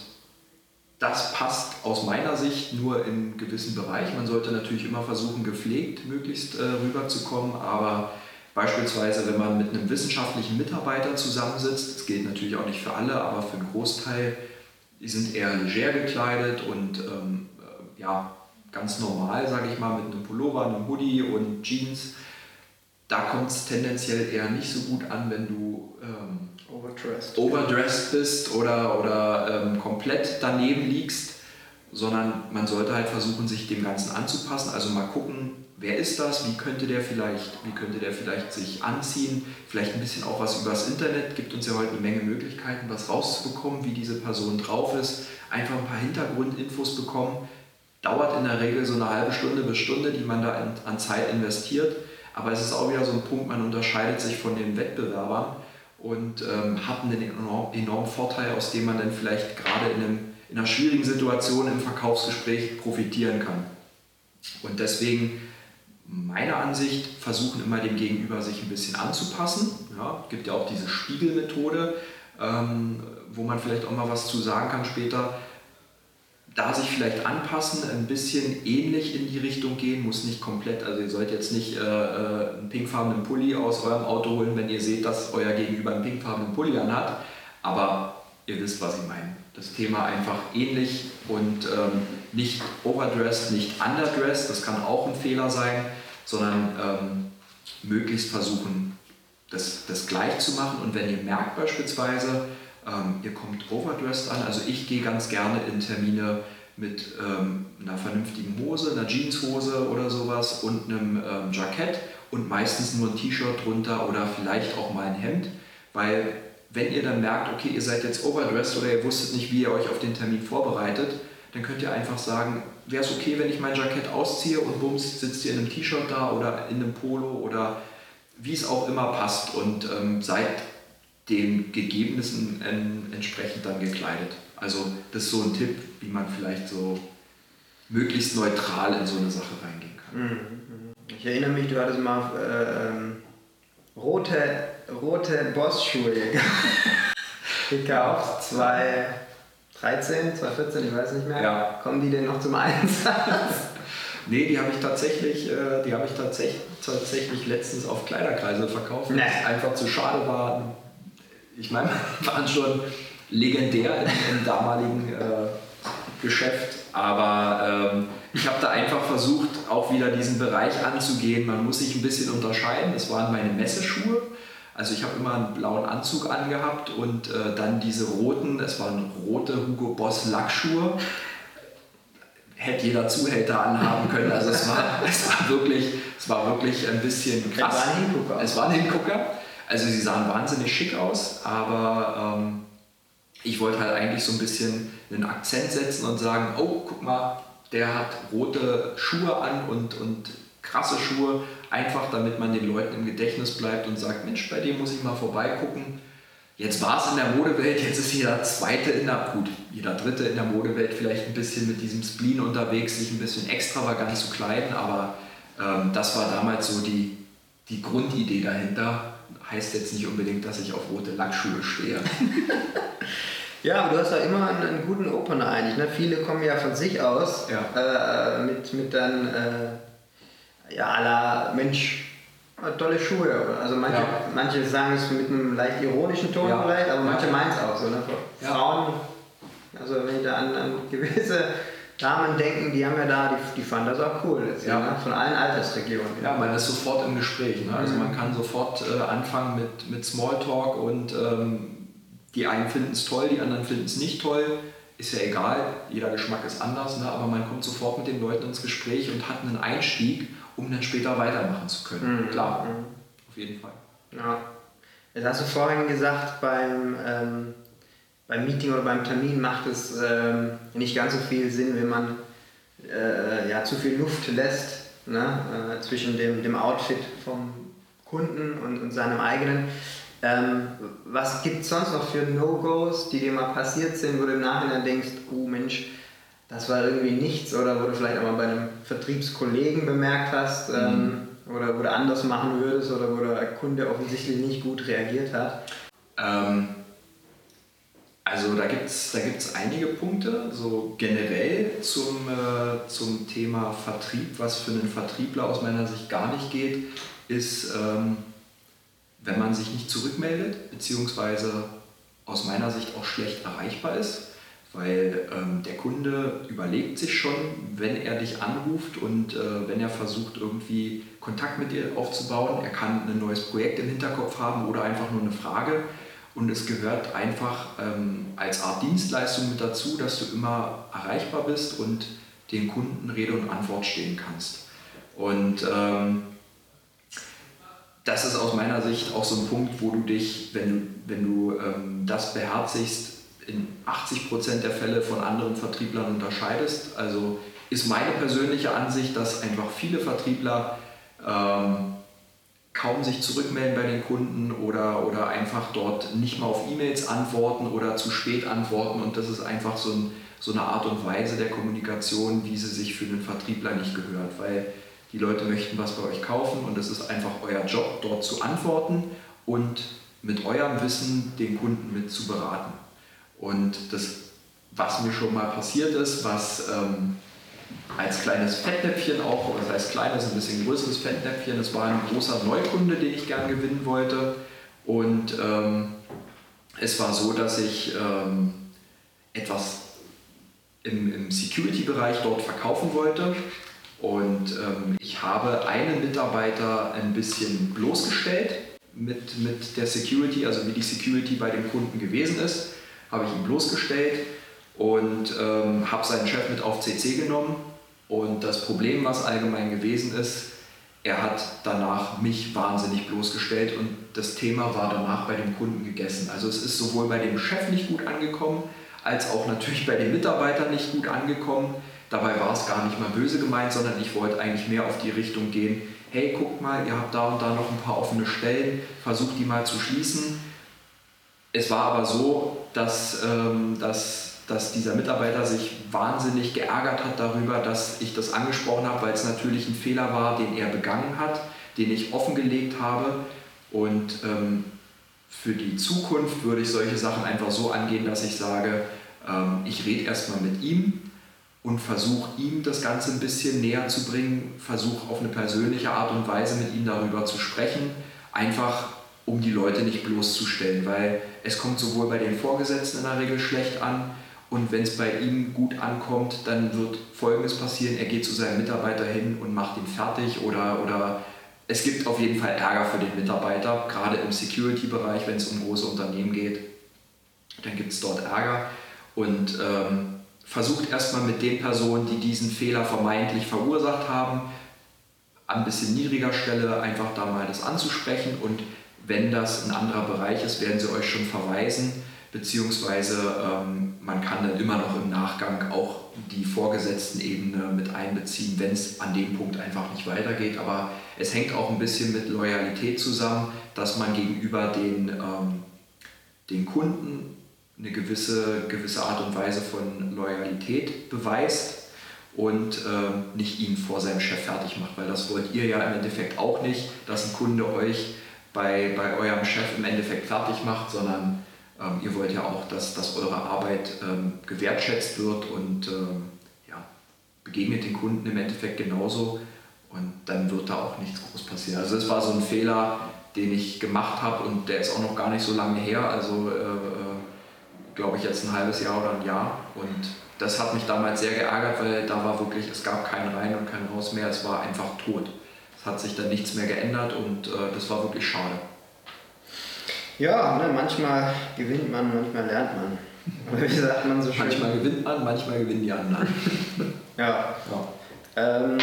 Speaker 2: das passt aus meiner Sicht nur in gewissen Bereich. Man sollte natürlich immer versuchen, gepflegt möglichst äh, rüberzukommen, aber beispielsweise, wenn man mit einem wissenschaftlichen Mitarbeiter zusammensitzt, das gilt natürlich auch nicht für alle, aber für einen Großteil, die sind eher leger gekleidet und ähm, äh, ja, ganz normal, sage ich mal, mit einem Pullover, einem Hoodie und Jeans. Da kommt es tendenziell eher nicht so gut an, wenn du ähm, overdressed, overdressed bist oder, oder ähm, komplett daneben liegst, sondern man sollte halt versuchen, sich dem Ganzen anzupassen. Also mal gucken, wer ist das, wie könnte der vielleicht, wie könnte der vielleicht sich anziehen, vielleicht ein bisschen auch was übers Internet, gibt uns ja heute eine Menge Möglichkeiten, was rauszubekommen, wie diese Person drauf ist, einfach ein paar Hintergrundinfos bekommen. Dauert in der Regel so eine halbe Stunde bis Stunde, die man da an Zeit investiert. Aber es ist auch wieder so ein Punkt, man unterscheidet sich von den Wettbewerbern und ähm, hat einen enorm, enormen Vorteil, aus dem man dann vielleicht gerade in, einem, in einer schwierigen Situation im Verkaufsgespräch profitieren kann. Und deswegen, meiner Ansicht, versuchen immer dem Gegenüber sich ein bisschen anzupassen. Ja, gibt ja auch diese Spiegelmethode, ähm, wo man vielleicht auch mal was zu sagen kann später da sich vielleicht anpassen, ein bisschen ähnlich in die Richtung gehen, muss nicht komplett, also ihr sollt jetzt nicht äh, äh, einen pinkfarbenen Pulli aus eurem Auto holen, wenn ihr seht, dass euer Gegenüber einen pinkfarbenen Pulli anhat, aber ihr wisst, was ich meine. Das Thema einfach ähnlich und ähm, nicht overdressed, nicht underdressed, das kann auch ein Fehler sein, sondern ähm, möglichst versuchen, das, das gleich zu machen und wenn ihr merkt beispielsweise, ähm, ihr kommt overdressed an. Also ich gehe ganz gerne in Termine mit ähm, einer vernünftigen Hose, einer Jeanshose oder sowas und einem ähm, Jackett und meistens nur ein T-Shirt drunter oder vielleicht auch mal ein Hemd, weil wenn ihr dann merkt, okay, ihr seid jetzt overdressed oder ihr wusstet nicht, wie ihr euch auf den Termin vorbereitet, dann könnt ihr einfach sagen, wäre es okay, wenn ich mein Jackett ausziehe und bums, sitzt ihr in einem T-Shirt da oder in einem Polo oder wie es auch immer passt und ähm, seid den Gegebnissen entsprechend dann gekleidet. Also das ist so ein Tipp, wie man vielleicht so möglichst neutral in so eine Sache reingehen kann. Mhm,
Speaker 1: mhm. Ich erinnere mich, du hattest mal äh, ähm, rote, rote Boss-Schuhe *laughs* gekauft, 2013, 2014, ich weiß nicht mehr. Ja. Kommen die denn noch zum Einsatz? *laughs*
Speaker 2: Nee, die habe ich tatsächlich, äh, die habe ich tatsächlich, tatsächlich letztens auf Kleiderkreise verkauft, weil es einfach zu schade war, ich meine, *laughs* waren schon legendär im, im damaligen äh, Geschäft, aber ähm, ich habe da einfach versucht, auch wieder diesen Bereich anzugehen. Man muss sich ein bisschen unterscheiden. Das waren meine Messeschuhe. Also ich habe immer einen blauen Anzug angehabt und äh, dann diese roten, es waren rote Hugo Boss Lackschuhe. Hätte jeder Zuhälter anhaben können. Also es war, *laughs* es war, wirklich, es war wirklich ein bisschen krass. Es war ein Hingucker. Es war ein Hingucker. Also sie sahen wahnsinnig schick aus, aber ähm, ich wollte halt eigentlich so ein bisschen einen Akzent setzen und sagen, oh, guck mal, der hat rote Schuhe an und, und krasse Schuhe, einfach damit man den Leuten im Gedächtnis bleibt und sagt, Mensch, bei dem muss ich mal vorbeigucken. Jetzt war es in der Modewelt, jetzt ist jeder Zweite in der, gut, jeder Dritte in der Modewelt vielleicht ein bisschen mit diesem Spleen unterwegs, sich ein bisschen extravagant zu kleiden, aber ähm, das war damals so die, die Grundidee dahinter heißt jetzt nicht unbedingt, dass ich auf rote Lackschuhe stehe. *laughs*
Speaker 1: ja, aber du hast ja immer einen, einen guten Opener eigentlich. Ne? Viele kommen ja von sich aus ja. äh, mit, mit dann, äh, ja, la Mensch, tolle Schuhe. Also manche, ja. manche sagen es mit einem leicht ironischen Ton ja. vielleicht, aber manche meinen es auch so. Ne? Frauen, also wenn ich da an, an gewisse Damen denken, die haben ja da, die, die fanden das auch cool, jetzt, ja. ne? von allen Altersregionen.
Speaker 2: Ja, man ist sofort im Gespräch. Ne? Also mhm. man kann sofort äh, anfangen mit, mit Smalltalk und ähm, die einen finden es toll, die anderen finden es nicht toll. Ist ja egal, jeder Geschmack ist anders, ne? aber man kommt sofort mit den Leuten ins Gespräch und hat einen Einstieg, um dann später weitermachen zu können. Mhm. Klar, mhm. auf jeden Fall.
Speaker 1: Ja. Jetzt hast du vorhin gesagt, beim ähm beim Meeting oder beim Termin macht es ähm, nicht ganz so viel Sinn, wenn man äh, ja, zu viel Luft lässt ne, äh, zwischen dem, dem Outfit vom Kunden und, und seinem eigenen. Ähm, was gibt es sonst noch für No-Gos, die dir mal passiert sind, wo du im Nachhinein denkst, oh Mensch, das war irgendwie nichts oder wo du vielleicht auch mal bei einem Vertriebskollegen bemerkt hast ähm, mhm. oder wo du anders machen würdest oder wo der Kunde offensichtlich nicht gut reagiert hat?
Speaker 2: Ähm also da gibt es da gibt's einige Punkte, so generell zum, äh, zum Thema Vertrieb, was für einen Vertriebler aus meiner Sicht gar nicht geht, ist, ähm, wenn man sich nicht zurückmeldet, beziehungsweise aus meiner Sicht auch schlecht erreichbar ist, weil ähm, der Kunde überlegt sich schon, wenn er dich anruft und äh, wenn er versucht irgendwie Kontakt mit dir aufzubauen, er kann ein neues Projekt im Hinterkopf haben oder einfach nur eine Frage und es gehört einfach ähm, als Art Dienstleistung mit dazu, dass du immer erreichbar bist und den Kunden Rede und Antwort stehen kannst. Und ähm, das ist aus meiner Sicht auch so ein Punkt, wo du dich, wenn wenn du ähm, das beherzigst, in 80% der Fälle von anderen Vertrieblern unterscheidest. Also ist meine persönliche Ansicht, dass einfach viele Vertriebler ähm, kaum sich zurückmelden bei den Kunden oder, oder einfach dort nicht mal auf E-Mails antworten oder zu spät antworten. Und das ist einfach so, ein, so eine Art und Weise der Kommunikation, wie sie sich für einen Vertriebler nicht gehört. Weil die Leute möchten was bei euch kaufen und es ist einfach euer Job, dort zu antworten und mit eurem Wissen den Kunden mit zu beraten. Und das, was mir schon mal passiert ist, was ähm, als kleines Fettnäpfchen auch, das heißt kleines, ein bisschen größeres Fettnäpfchen. Das war ein großer Neukunde, den ich gern gewinnen wollte. Und ähm, es war so, dass ich ähm, etwas im, im Security-Bereich dort verkaufen wollte. Und ähm, ich habe einen Mitarbeiter ein bisschen bloßgestellt mit, mit der Security, also wie die Security bei dem Kunden gewesen ist, habe ich ihn bloßgestellt und ähm, habe seinen Chef mit auf CC genommen. Und das Problem, was allgemein gewesen ist, er hat danach mich wahnsinnig bloßgestellt und das Thema war danach bei dem Kunden gegessen. Also es ist sowohl bei dem Chef nicht gut angekommen, als auch natürlich bei den Mitarbeitern nicht gut angekommen. Dabei war es gar nicht mal böse gemeint, sondern ich wollte eigentlich mehr auf die Richtung gehen, hey, guckt mal, ihr habt da und da noch ein paar offene Stellen, versucht die mal zu schließen. Es war aber so, dass, ähm, dass dass dieser Mitarbeiter sich wahnsinnig geärgert hat darüber, dass ich das angesprochen habe, weil es natürlich ein Fehler war, den er begangen hat, den ich offengelegt habe. Und ähm, für die Zukunft würde ich solche Sachen einfach so angehen, dass ich sage, ähm, ich rede erstmal mit ihm und versuche ihm das Ganze ein bisschen näher zu bringen, versuche auf eine persönliche Art und Weise mit ihm darüber zu sprechen, einfach um die Leute nicht bloßzustellen, weil es kommt sowohl bei den Vorgesetzten in der Regel schlecht an, und wenn es bei ihm gut ankommt, dann wird Folgendes passieren. Er geht zu seinem Mitarbeiter hin und macht ihn fertig oder, oder es gibt auf jeden Fall Ärger für den Mitarbeiter, gerade im Security-Bereich, wenn es um große Unternehmen geht. Dann gibt es dort Ärger und ähm, versucht erstmal mit den Personen, die diesen Fehler vermeintlich verursacht haben, an ein bisschen niedriger Stelle einfach da mal das anzusprechen und wenn das ein anderer Bereich ist, werden sie euch schon verweisen beziehungsweise ähm, man kann dann immer noch im Nachgang auch die vorgesetzten Ebene mit einbeziehen, wenn es an dem Punkt einfach nicht weitergeht. Aber es hängt auch ein bisschen mit Loyalität zusammen, dass man gegenüber den, ähm, den Kunden eine gewisse, gewisse Art und Weise von Loyalität beweist und äh, nicht ihn vor seinem Chef fertig macht, weil das wollt ihr ja im Endeffekt auch nicht, dass ein Kunde euch bei, bei eurem Chef im Endeffekt fertig macht, sondern ähm, ihr wollt ja auch, dass, dass eure Arbeit ähm, gewertschätzt wird und ähm, ja, begegnet den Kunden im Endeffekt genauso und dann wird da auch nichts groß passieren. Also es war so ein Fehler, den ich gemacht habe und der ist auch noch gar nicht so lange her, also äh, äh, glaube ich jetzt ein halbes Jahr oder ein Jahr und das hat mich damals sehr geärgert, weil da war wirklich, es gab kein Rein und kein Raus mehr, es war einfach tot. Es hat sich dann nichts mehr geändert und äh, das war wirklich schade.
Speaker 1: Ja, ne, manchmal gewinnt man, manchmal lernt man. *laughs*
Speaker 2: Oder wie sagt man so schön? Manchmal gewinnt man, manchmal gewinnen die anderen. *laughs*
Speaker 1: ja. ja. Ähm,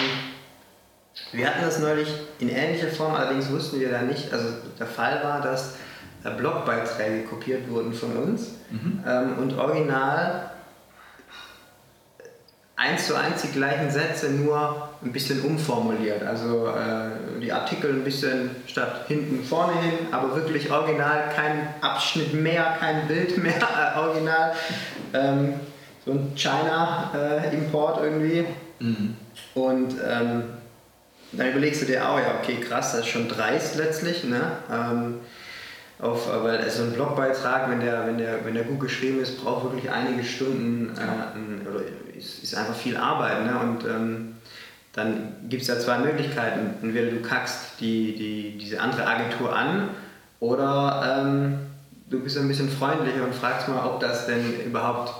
Speaker 1: wir hatten das neulich in ähnlicher Form, allerdings wussten wir da nicht, also der Fall war, dass äh, Blogbeiträge kopiert wurden von uns mhm. ähm, und original eins zu eins die gleichen Sätze, nur ein bisschen umformuliert. Also äh, die Artikel ein bisschen statt hinten vorne hin, aber wirklich original, kein Abschnitt mehr, kein Bild mehr, *laughs* äh, original. Ähm, so ein China-Import äh, irgendwie. Mhm. Und ähm, dann überlegst du dir auch, ja, okay, krass, das ist schon dreist letztlich. Ne? Ähm, auf, weil so ein Blogbeitrag, wenn der, wenn, der, wenn der gut geschrieben ist, braucht wirklich einige Stunden äh, oder ist, ist einfach viel Arbeit. Ne? Und ähm, dann gibt es ja zwei Möglichkeiten. Entweder du kackst die, die, diese andere Agentur an oder ähm, du bist ein bisschen freundlicher und fragst mal, ob das denn überhaupt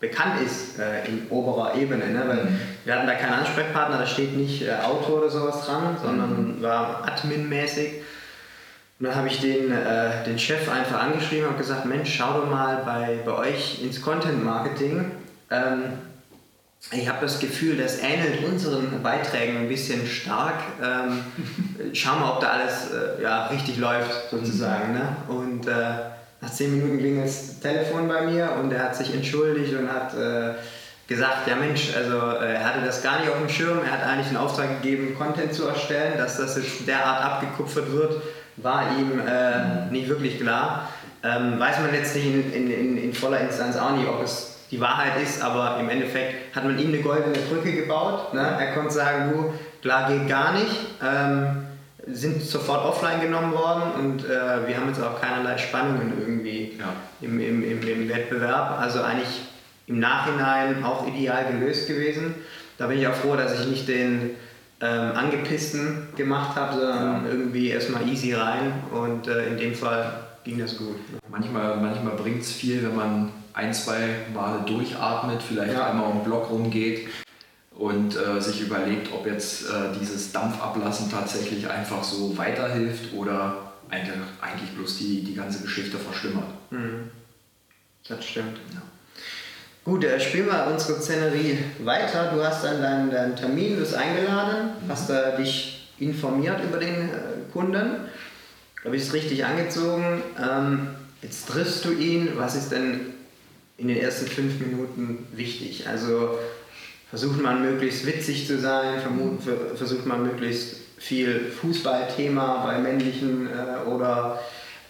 Speaker 1: bekannt ist äh, in oberer Ebene. Ne? Weil mhm. wir hatten da keinen Ansprechpartner, da steht nicht äh, Autor oder sowas dran, sondern mhm. war Admin-mäßig. Und dann habe ich den, äh, den Chef einfach angeschrieben und gesagt, Mensch, schau doch mal bei, bei euch ins Content Marketing. Ähm, ich habe das Gefühl, das ähnelt unseren Beiträgen ein bisschen stark. Ähm, *laughs* schauen wir, ob da alles äh, ja, richtig läuft, sozusagen. Ne? Und äh, nach zehn Minuten ging das Telefon bei mir und er hat sich entschuldigt und hat äh, gesagt, ja Mensch, also äh, er hatte das gar nicht auf dem Schirm, er hat eigentlich einen Auftrag gegeben, Content zu erstellen, dass das jetzt derart abgekupfert wird, war ihm äh, nicht wirklich klar. Ähm, weiß man jetzt nicht in, in, in, voller Instanz auch nicht, ob es die Wahrheit ist, aber im Endeffekt hat man ihm eine goldene Brücke gebaut. Ne? Er konnte sagen, du, klar geht gar nicht. Ähm, sind sofort offline genommen worden und äh, wir haben jetzt auch keinerlei Spannungen irgendwie ja. im, im, im, im, Wettbewerb. Also eigentlich im Nachhinein auch ideal gelöst gewesen. Da bin ich auch froh, dass ich nicht den ähm, Angepissten gemacht habe, sondern ja. irgendwie erstmal easy rein und äh, in dem Fall ging das gut.
Speaker 2: Manchmal, manchmal bringt es viel, wenn man ein, zwei Male durchatmet, vielleicht ja. einmal um den Block rumgeht und äh, sich überlegt, ob jetzt äh, dieses Dampfablassen tatsächlich einfach so weiterhilft oder eigentlich, eigentlich bloß die, die ganze Geschichte verschlimmert. Mhm.
Speaker 1: Das stimmt. Ja. Gut, äh, spielen wir unsere Szenerie weiter. Du hast dann deinen, deinen Termin, du bist eingeladen, mhm. hast äh, dich informiert über den äh, Kunden. Du bist richtig angezogen. Ähm, jetzt triffst du ihn. Was ist denn in den ersten fünf Minuten wichtig? Also versucht man möglichst witzig zu sein, versucht man möglichst viel Fußballthema bei männlichen äh, oder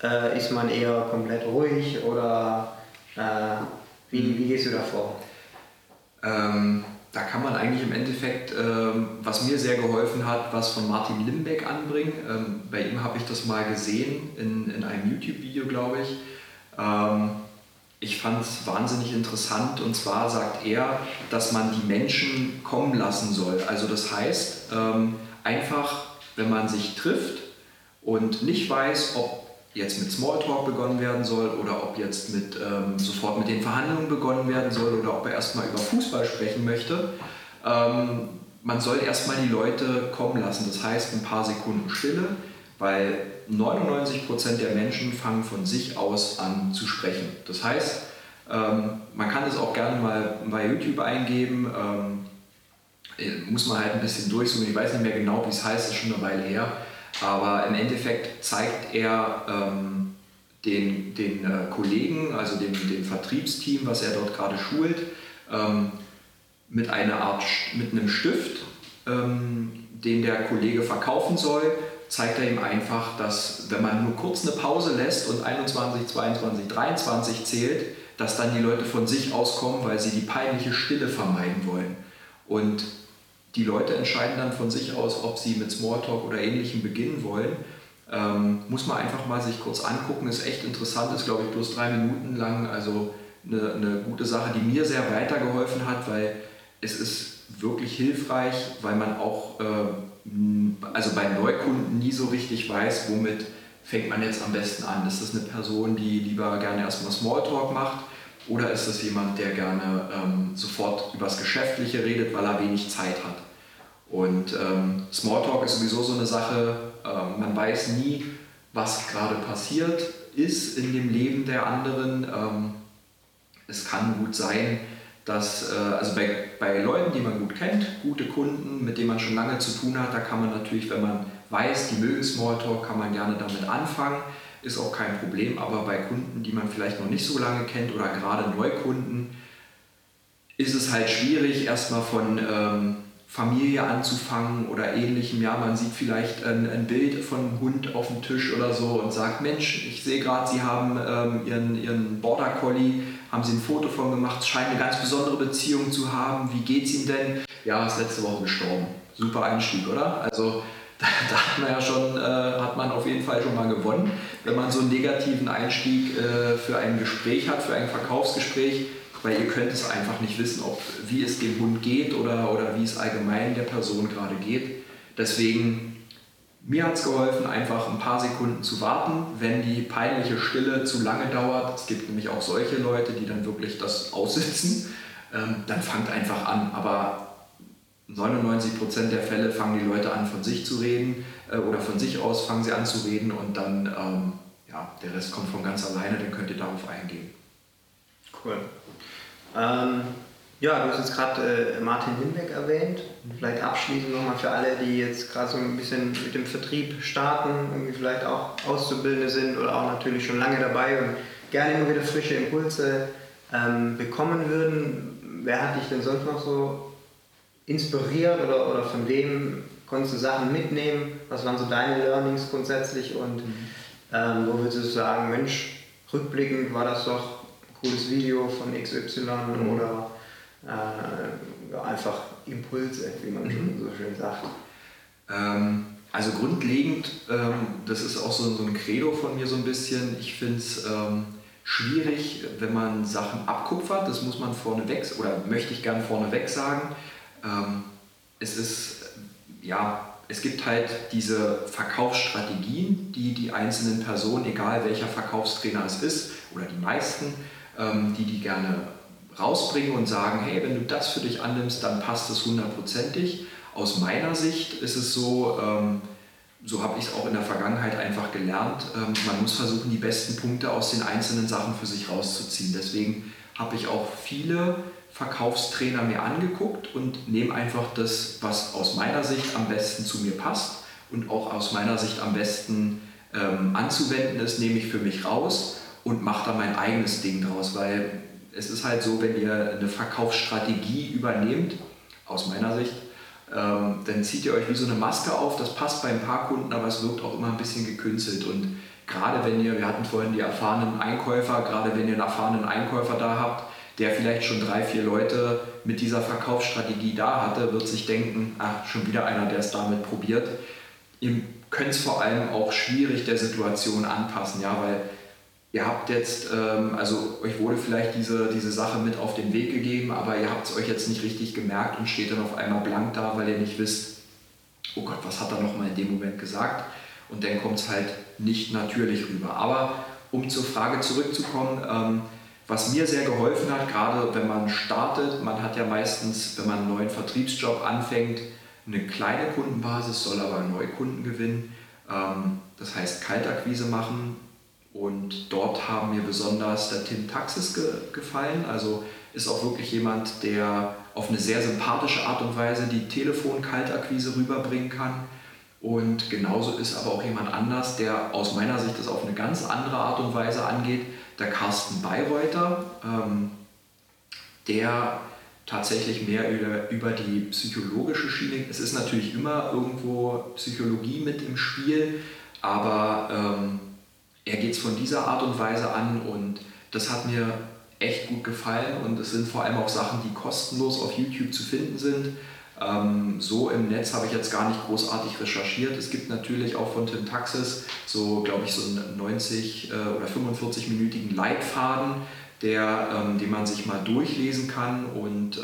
Speaker 1: äh, ist man eher komplett ruhig oder äh, wie, wie gehst du da vor?
Speaker 2: Ähm, da kann man eigentlich im Endeffekt, ähm, was mir sehr geholfen hat, was von Martin Limbeck anbringen. Ähm, bei ihm habe ich das mal gesehen in, in einem YouTube-Video, glaube ich. Ich fand es wahnsinnig interessant und zwar sagt er, dass man die Menschen kommen lassen soll. Also das heißt, ähm, einfach, wenn man sich trifft und nicht weiß, ob jetzt mit Smalltalk begonnen werden soll oder ob jetzt mit, ähm, sofort mit den Verhandlungen begonnen werden soll oder ob er erstmal über Fußball sprechen möchte. Ähm, man soll erstmal die Leute kommen lassen. Das heißt, ein paar Sekunden Stille, weil 99% der Menschen fangen von sich aus an zu sprechen. Das heißt, ähm, man kann es auch gerne mal bei YouTube eingeben, ähm, äh, muss man halt ein bisschen durchsuchen, ich weiß nicht mehr genau, wie es heißt, ist schon eine Weile her, aber im Endeffekt zeigt er ähm, den, den äh, Kollegen, also dem, dem Vertriebsteam, was er dort gerade schult, ähm, mit einer Art, mit einem Stift, ähm, den der Kollege verkaufen soll, zeigt er ihm einfach, dass wenn man nur kurz eine Pause lässt und 21, 22, 23 zählt, dass dann die Leute von sich aus kommen, weil sie die peinliche Stille vermeiden wollen. Und die Leute entscheiden dann von sich aus, ob sie mit Smalltalk oder ähnlichem beginnen wollen. Ähm, muss man einfach mal sich kurz angucken, ist echt interessant, ist glaube ich bloß drei Minuten lang, also eine, eine gute Sache, die mir sehr weitergeholfen hat, weil es ist wirklich hilfreich, weil man auch äh, also bei Neukunden nie so richtig weiß, womit fängt man jetzt am besten an. Ist das eine Person, die lieber gerne erstmal Smalltalk macht oder ist das jemand, der gerne ähm, sofort übers Geschäftliche redet, weil er wenig Zeit hat? Und ähm, Smalltalk ist sowieso so eine Sache, äh, man weiß nie, was gerade passiert ist in dem Leben der anderen. Ähm, es kann gut sein, dass, äh, also bei, bei Leuten, die man gut kennt, gute Kunden, mit denen man schon lange zu tun hat, da kann man natürlich, wenn man weiß, die mögen Smalltalk, kann man gerne damit anfangen, ist auch kein Problem, aber bei Kunden, die man vielleicht noch nicht so lange kennt oder gerade Neukunden, ist es halt schwierig, erstmal von ähm, Familie anzufangen oder ähnlichem. Ja, man sieht vielleicht ein, ein, Bild von einem Hund auf dem Tisch oder so und sagt, Mensch, ich sehe gerade, Sie haben ähm, Ihren, Ihren Border Collie haben sie ein Foto von gemacht, scheint eine ganz besondere Beziehung zu haben. Wie geht's ihm denn? Ja, ist letzte Woche gestorben. Super Einstieg, oder? Also *laughs* da, da hat man ja schon, äh, hat man auf jeden Fall schon mal gewonnen, wenn man so einen negativen Einstieg äh, für ein Gespräch hat, für ein Verkaufsgespräch, weil ihr könnt es einfach nicht wissen, ob, wie es dem Hund geht oder, oder wie es allgemein der Person gerade geht. Deswegen mir hat es geholfen, einfach ein paar Sekunden zu warten, wenn die peinliche Stille zu lange dauert. Es gibt nämlich auch solche Leute, die dann wirklich das aussitzen. Ähm, dann fangt einfach an. Aber 99% der Fälle fangen die Leute an, von sich zu reden äh, oder von sich aus fangen sie an zu reden und dann, ähm, ja, der Rest kommt von ganz alleine, dann könnt ihr darauf eingehen.
Speaker 1: Cool. Ähm, ja, du hast jetzt gerade äh, Martin Hinbeck erwähnt. Vielleicht abschließend nochmal für alle, die jetzt gerade so ein bisschen mit dem Vertrieb starten, irgendwie vielleicht auch Auszubildende sind oder auch natürlich schon lange dabei und gerne immer wieder frische Impulse ähm, bekommen würden. wer hat dich denn sonst noch so inspiriert oder, oder von wem konntest du Sachen mitnehmen? Was waren so deine Learnings grundsätzlich und mhm. ähm, wo würdest du sagen, Mensch, rückblickend war das doch ein cooles Video von XY mhm. oder äh, einfach Impulse, wie man mhm. so schön sagt?
Speaker 2: Ähm, also grundlegend, ähm, das ist auch so, so ein Credo von mir so ein bisschen, ich finde es ähm, schwierig, wenn man Sachen abkupfert, das muss man vorneweg oder möchte ich gern vorneweg sagen. Ähm, es ist, ja, es gibt halt diese Verkaufsstrategien, die die einzelnen Personen, egal welcher Verkaufstrainer es ist oder die meisten, ähm, die die gerne rausbringen und sagen, hey, wenn du das für dich annimmst, dann passt es hundertprozentig. Aus meiner Sicht ist es so, ähm, so habe ich es auch in der Vergangenheit einfach gelernt, ähm, man muss versuchen, die besten Punkte aus den einzelnen Sachen für sich rauszuziehen. Deswegen habe ich auch viele Verkaufstrainer mir angeguckt und nehme einfach das, was aus meiner Sicht am besten zu mir passt und auch aus meiner Sicht am besten ähm, anzuwenden ist, nehme ich für mich raus und mache da mein eigenes Ding draus, weil es ist halt so, wenn ihr eine Verkaufsstrategie übernehmt, aus meiner Sicht, ähm, dann zieht ihr euch wie so eine Maske auf. Das passt bei ein paar Kunden, aber es wirkt auch immer ein bisschen gekünstelt. Und gerade wenn ihr, wir hatten vorhin die erfahrenen Einkäufer, gerade wenn ihr einen erfahrenen Einkäufer da habt, der vielleicht schon drei, vier Leute mit dieser Verkaufsstrategie da hatte, wird sich denken, ach, schon wieder einer, der es damit probiert. Ihr könnt es vor allem auch schwierig der Situation anpassen, ja, weil ihr habt jetzt, ähm, also euch wurde vielleicht diese, diese Sache mit auf den Weg gegeben, aber ihr habt es euch jetzt nicht richtig gemerkt und steht dann auf einmal blank da, weil ihr nicht wisst, oh Gott, was hat er nochmal in dem Moment gesagt? Und dann kommt es halt nicht natürlich rüber. Aber um zur Frage zurückzukommen, ähm, was mir sehr geholfen hat, gerade wenn man startet, man hat ja meistens, wenn man einen neuen Vertriebsjob anfängt, eine kleine Kundenbasis, soll aber Neukunden gewinnen. Ähm, das heißt, Kaltakquise machen, und dort haben mir besonders der Tim Taxis ge gefallen. Also ist auch wirklich jemand, der auf eine sehr sympathische Art und Weise die Telefon-Kaltakquise rüberbringen kann. Und genauso ist aber auch jemand anders, der aus meiner Sicht das auf eine ganz andere Art und Weise angeht, der Carsten Bayreuther, ähm, der tatsächlich mehr über, über die psychologische Schiene, es ist natürlich immer irgendwo Psychologie mit im Spiel, aber ähm, er geht es von dieser Art und Weise an und das hat mir echt gut gefallen und es sind vor allem auch Sachen, die kostenlos auf YouTube zu finden sind. Ähm, so im Netz habe ich jetzt gar nicht großartig recherchiert. Es gibt natürlich auch von Tim Taxis so, glaube ich, so einen 90 äh, oder 45-minütigen Leitfaden, der, ähm, den man sich mal durchlesen kann und äh,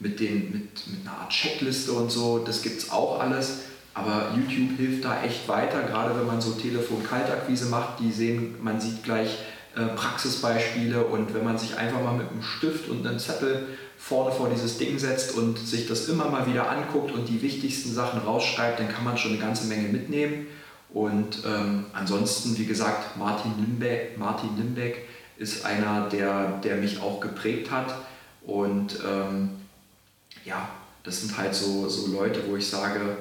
Speaker 2: mit, den, mit, mit einer Art Checkliste und so. Das gibt es auch alles. Aber YouTube hilft da echt weiter, gerade wenn man so Telefon-Kaltakquise macht. Die sehen, man sieht gleich äh, Praxisbeispiele und wenn man sich einfach mal mit einem Stift und einem Zettel vorne vor dieses Ding setzt und sich das immer mal wieder anguckt und die wichtigsten Sachen rausschreibt, dann kann man schon eine ganze Menge mitnehmen. Und ähm, ansonsten, wie gesagt, Martin Limbeck, Martin Limbeck ist einer, der, der mich auch geprägt hat. Und ähm, ja, das sind halt so, so Leute, wo ich sage,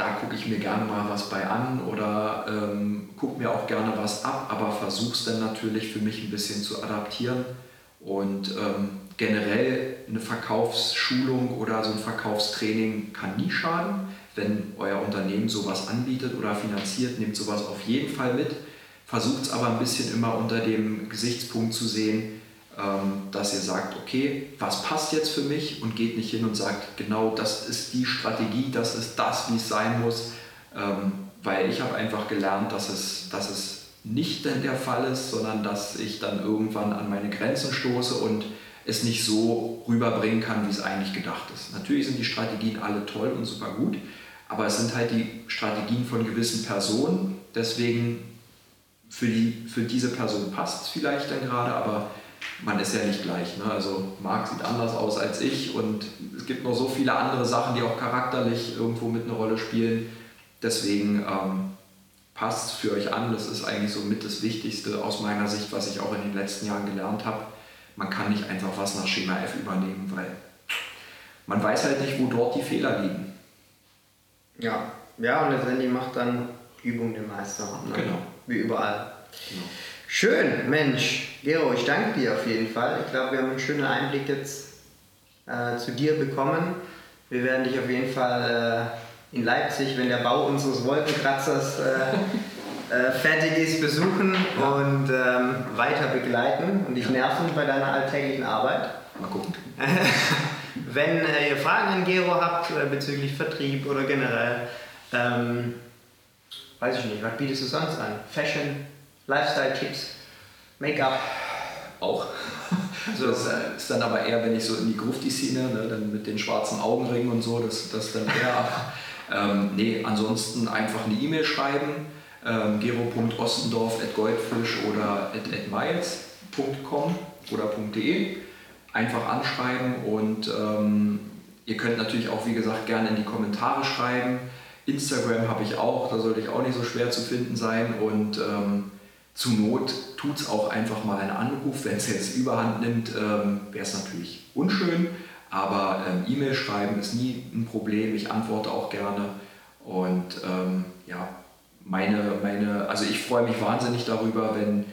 Speaker 2: da gucke ich mir gerne mal was bei an oder ähm, gucke mir auch gerne was ab, aber versuche es dann natürlich für mich ein bisschen zu adaptieren. Und ähm, generell eine Verkaufsschulung oder so ein Verkaufstraining kann nie schaden. Wenn euer Unternehmen sowas anbietet oder finanziert, nehmt sowas auf jeden Fall mit. Versucht es aber ein bisschen immer unter dem Gesichtspunkt zu sehen, dass ihr sagt, okay, was passt jetzt für mich und geht nicht hin und sagt, genau das ist die Strategie, das ist das, wie es sein muss, ähm, weil ich habe einfach gelernt, dass es, dass es nicht der Fall ist, sondern dass ich dann irgendwann an meine Grenzen stoße und es nicht so rüberbringen kann, wie es eigentlich gedacht ist. Natürlich sind die Strategien alle toll und super gut, aber es sind halt die Strategien von gewissen Personen, deswegen für, die, für diese Person passt es vielleicht dann gerade, aber man ist ja nicht gleich. Ne? Also Marc sieht anders aus als ich und es gibt noch so viele andere Sachen, die auch charakterlich irgendwo mit eine Rolle spielen. Deswegen ähm, passt für euch an. Das ist eigentlich so mit das Wichtigste aus meiner Sicht, was ich auch in den letzten Jahren gelernt habe. Man kann nicht einfach was nach Schema F übernehmen, weil man weiß halt nicht, wo dort die Fehler liegen.
Speaker 1: Ja, ja und letztendlich macht dann Übung den Meister. Ne? Genau. Wie überall. Genau. Schön, Mensch. Gero, ich danke dir auf jeden Fall. Ich glaube, wir haben einen schönen Einblick jetzt äh, zu dir bekommen. Wir werden dich auf jeden Fall äh, in Leipzig, wenn der Bau unseres Wolkenkratzers äh, *laughs* äh, fertig ist, besuchen und ähm, weiter begleiten und dich nerven bei deiner alltäglichen Arbeit.
Speaker 2: Mal gucken. *laughs*
Speaker 1: wenn äh, ihr Fragen an Gero habt äh, bezüglich Vertrieb oder generell, ähm, weiß ich nicht, was bietest du sonst an? Fashion, Lifestyle-Tipps, Make-up?
Speaker 2: Auch. Also das äh, ist dann aber eher, wenn ich so in die Grufti-Szene, ne, dann mit den schwarzen Augenringen und so, das, das dann eher. *laughs* ähm, nee, ansonsten einfach eine E-Mail schreiben, ähm, gero.ostendorf.goldfisch oder at, at miles.com oder .de. Einfach anschreiben und ähm, ihr könnt natürlich auch, wie gesagt, gerne in die Kommentare schreiben. Instagram habe ich auch, da sollte ich auch nicht so schwer zu finden sein und ähm, zur Not tut es auch einfach mal einen Anruf. Wenn es jetzt überhand nimmt, ähm, wäre es natürlich unschön. Aber ähm, E-Mail schreiben ist nie ein Problem. Ich antworte auch gerne. Und ähm, ja, meine, meine, also ich freue mich wahnsinnig darüber, wenn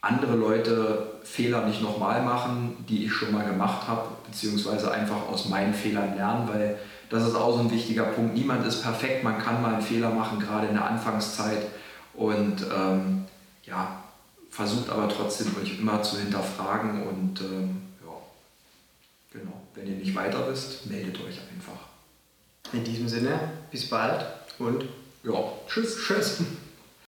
Speaker 2: andere Leute Fehler nicht nochmal machen, die ich schon mal gemacht habe, beziehungsweise einfach aus meinen Fehlern lernen, weil das ist auch so ein wichtiger Punkt. Niemand ist perfekt, man kann mal einen Fehler machen, gerade in der Anfangszeit. Und ähm, ja, versucht aber trotzdem euch immer zu hinterfragen und ähm, ja, genau, wenn ihr nicht weiter wisst, meldet euch einfach.
Speaker 1: In diesem Sinne, bis bald und
Speaker 2: ja, tschüss. Tschüss.